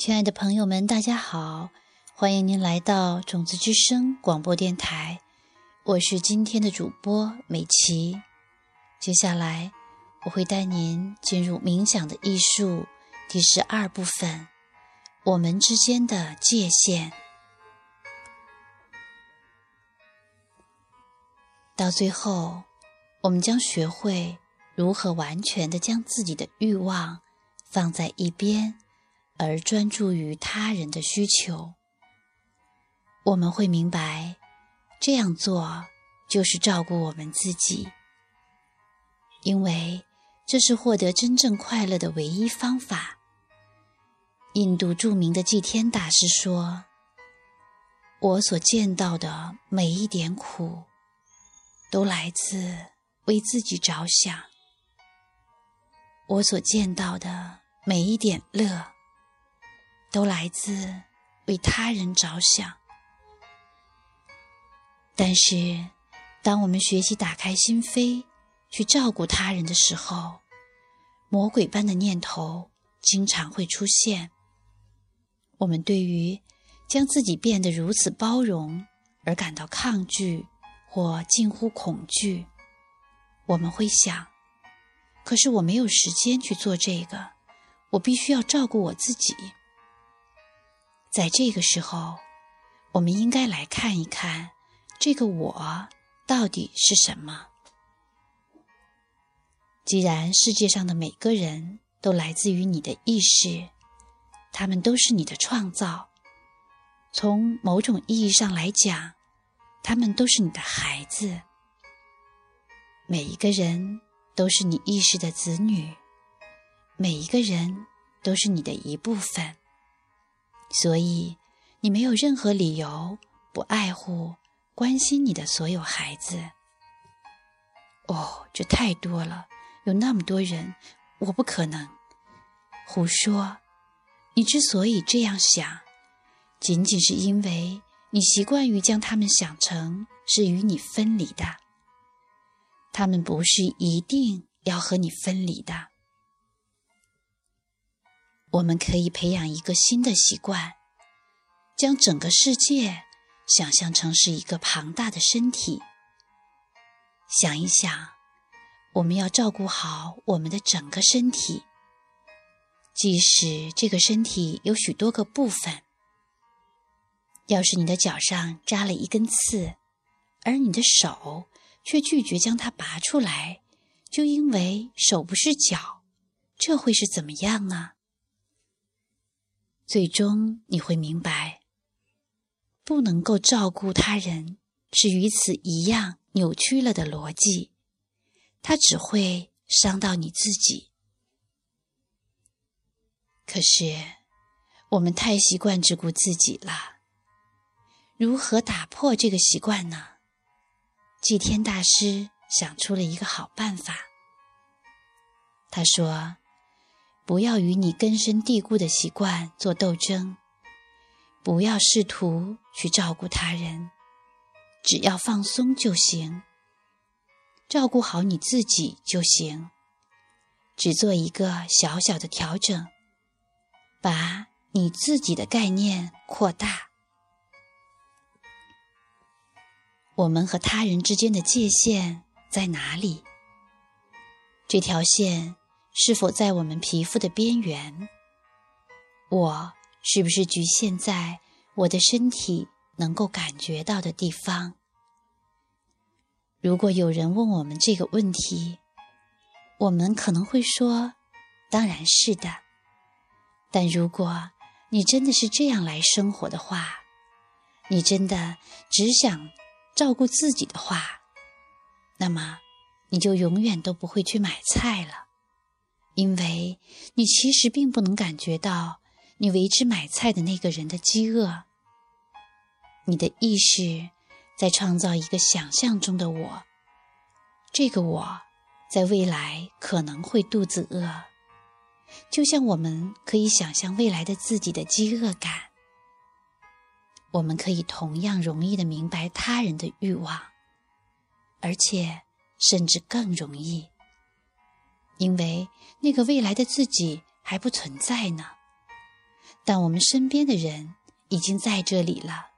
亲爱的朋友们，大家好！欢迎您来到种子之声广播电台，我是今天的主播美琪。接下来我会带您进入冥想的艺术第十二部分：我们之间的界限。到最后，我们将学会如何完全的将自己的欲望放在一边，而专注于他人的需求。我们会明白，这样做就是照顾我们自己，因为这是获得真正快乐的唯一方法。印度著名的祭天大师说：“我所见到的每一点苦。”都来自为自己着想。我所见到的每一点乐，都来自为他人着想。但是，当我们学习打开心扉，去照顾他人的时候，魔鬼般的念头经常会出现。我们对于将自己变得如此包容而感到抗拒。或近乎恐惧，我们会想：可是我没有时间去做这个，我必须要照顾我自己。在这个时候，我们应该来看一看，这个我到底是什么。既然世界上的每个人都来自于你的意识，他们都是你的创造，从某种意义上来讲。他们都是你的孩子，每一个人都是你意识的子女，每一个人都是你的一部分，所以你没有任何理由不爱护、关心你的所有孩子。哦，这太多了，有那么多人，我不可能胡说。你之所以这样想，仅仅是因为。你习惯于将他们想成是与你分离的，他们不是一定要和你分离的。我们可以培养一个新的习惯，将整个世界想象成是一个庞大的身体。想一想，我们要照顾好我们的整个身体，即使这个身体有许多个部分。要是你的脚上扎了一根刺，而你的手却拒绝将它拔出来，就因为手不是脚，这会是怎么样呢？最终你会明白，不能够照顾他人是与此一样扭曲了的逻辑，它只会伤到你自己。可是我们太习惯只顾自己了。如何打破这个习惯呢？祭天大师想出了一个好办法。他说：“不要与你根深蒂固的习惯做斗争，不要试图去照顾他人，只要放松就行，照顾好你自己就行。只做一个小小的调整，把你自己的概念扩大。”我们和他人之间的界限在哪里？这条线是否在我们皮肤的边缘？我是不是局限在我的身体能够感觉到的地方？如果有人问我们这个问题，我们可能会说：“当然是的。”但如果你真的是这样来生活的话，你真的只想……照顾自己的话，那么你就永远都不会去买菜了，因为你其实并不能感觉到你为之买菜的那个人的饥饿。你的意识在创造一个想象中的我，这个我在未来可能会肚子饿，就像我们可以想象未来的自己的饥饿感。我们可以同样容易的明白他人的欲望，而且甚至更容易，因为那个未来的自己还不存在呢。但我们身边的人已经在这里了，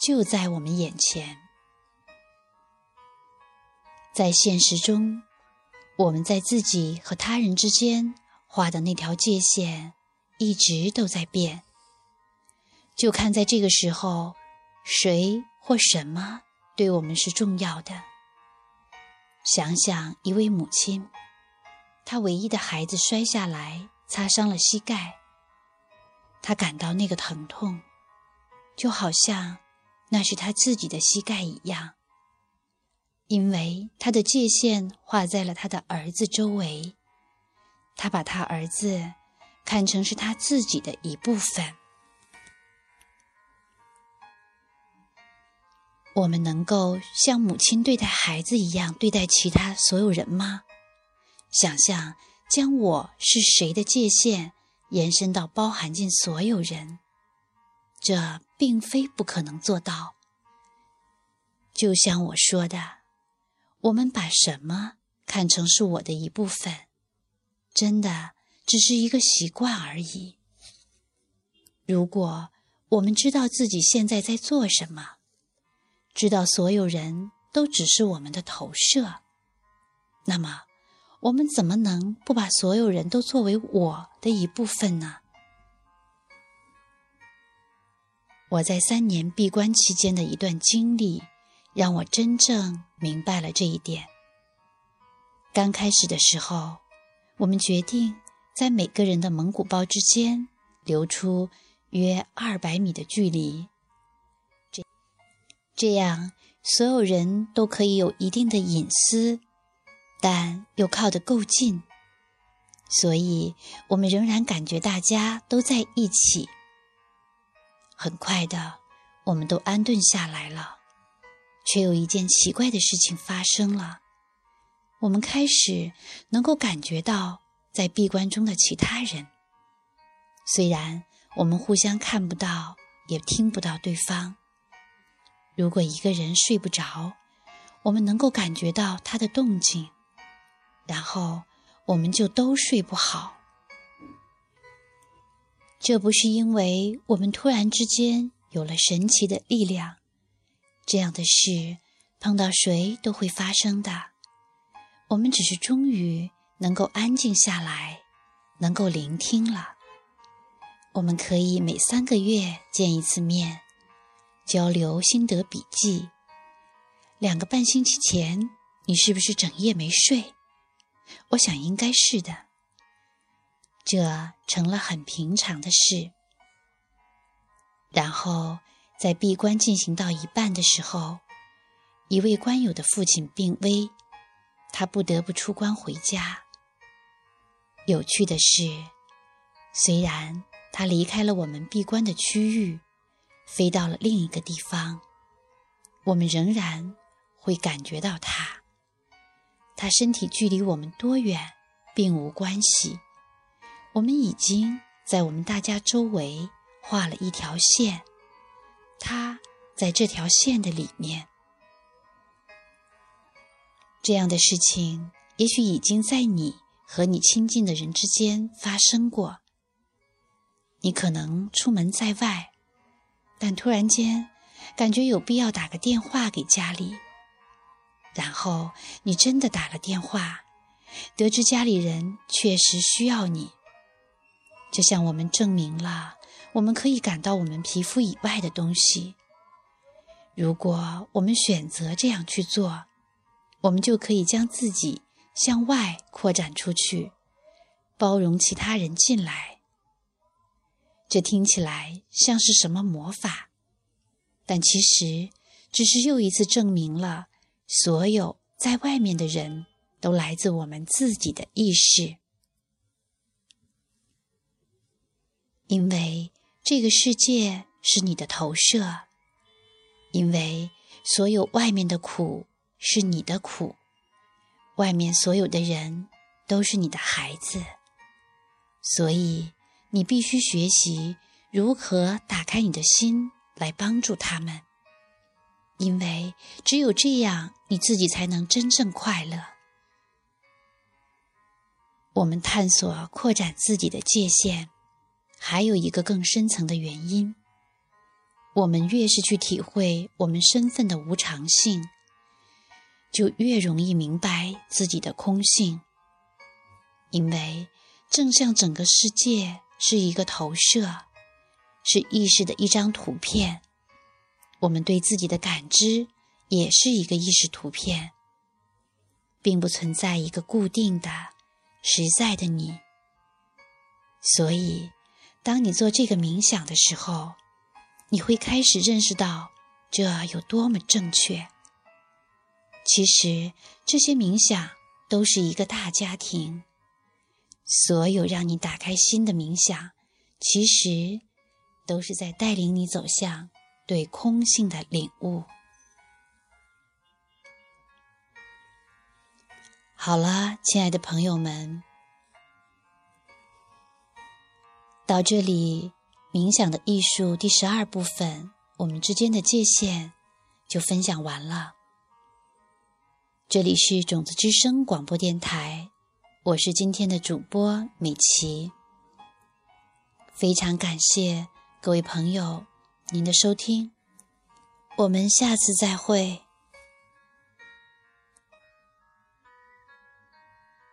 就在我们眼前。在现实中，我们在自己和他人之间画的那条界限一直都在变。就看在这个时候，谁或什么对我们是重要的。想想一位母亲，他唯一的孩子摔下来，擦伤了膝盖。他感到那个疼痛，就好像那是他自己的膝盖一样，因为他的界限画在了他的儿子周围。他把他儿子看成是他自己的一部分。我们能够像母亲对待孩子一样对待其他所有人吗？想象将我是谁的界限延伸到包含进所有人，这并非不可能做到。就像我说的，我们把什么看成是我的一部分，真的只是一个习惯而已。如果我们知道自己现在在做什么，知道所有人都只是我们的投射，那么我们怎么能不把所有人都作为我的一部分呢？我在三年闭关期间的一段经历，让我真正明白了这一点。刚开始的时候，我们决定在每个人的蒙古包之间留出约二百米的距离。这这样，所有人都可以有一定的隐私，但又靠得够近，所以我们仍然感觉大家都在一起。很快的，我们都安顿下来了，却有一件奇怪的事情发生了：我们开始能够感觉到在闭关中的其他人，虽然我们互相看不到，也听不到对方。如果一个人睡不着，我们能够感觉到他的动静，然后我们就都睡不好。这不是因为我们突然之间有了神奇的力量，这样的事碰到谁都会发生的。我们只是终于能够安静下来，能够聆听了。我们可以每三个月见一次面。交流心得笔记。两个半星期前，你是不是整夜没睡？我想应该是的。这成了很平常的事。然后，在闭关进行到一半的时候，一位关友的父亲病危，他不得不出关回家。有趣的是，虽然他离开了我们闭关的区域。飞到了另一个地方，我们仍然会感觉到他。他身体距离我们多远并无关系。我们已经在我们大家周围画了一条线，他在这条线的里面。这样的事情也许已经在你和你亲近的人之间发生过。你可能出门在外。但突然间，感觉有必要打个电话给家里。然后你真的打了电话，得知家里人确实需要你，这向我们证明了我们可以感到我们皮肤以外的东西。如果我们选择这样去做，我们就可以将自己向外扩展出去，包容其他人进来。这听起来像是什么魔法，但其实只是又一次证明了，所有在外面的人都来自我们自己的意识。因为这个世界是你的投射，因为所有外面的苦是你的苦，外面所有的人都是你的孩子，所以。你必须学习如何打开你的心来帮助他们，因为只有这样，你自己才能真正快乐。我们探索扩展自己的界限，还有一个更深层的原因。我们越是去体会我们身份的无常性，就越容易明白自己的空性。因为正像整个世界是一个投射，是意识的一张图片，我们对自己的感知也是一个意识图片，并不存在一个固定的、实在的你。所以，当你做这个冥想的时候，你会开始认识到这有多么正确。其实，这些冥想都是一个大家庭。所有让你打开心的冥想，其实都是在带领你走向对空性的领悟。好了，亲爱的朋友们，到这里，冥想的艺术第十二部分，我们之间的界限就分享完了。这里是种子之声广播电台。我是今天的主播美琪，非常感谢各位朋友您的收听，我们下次再会。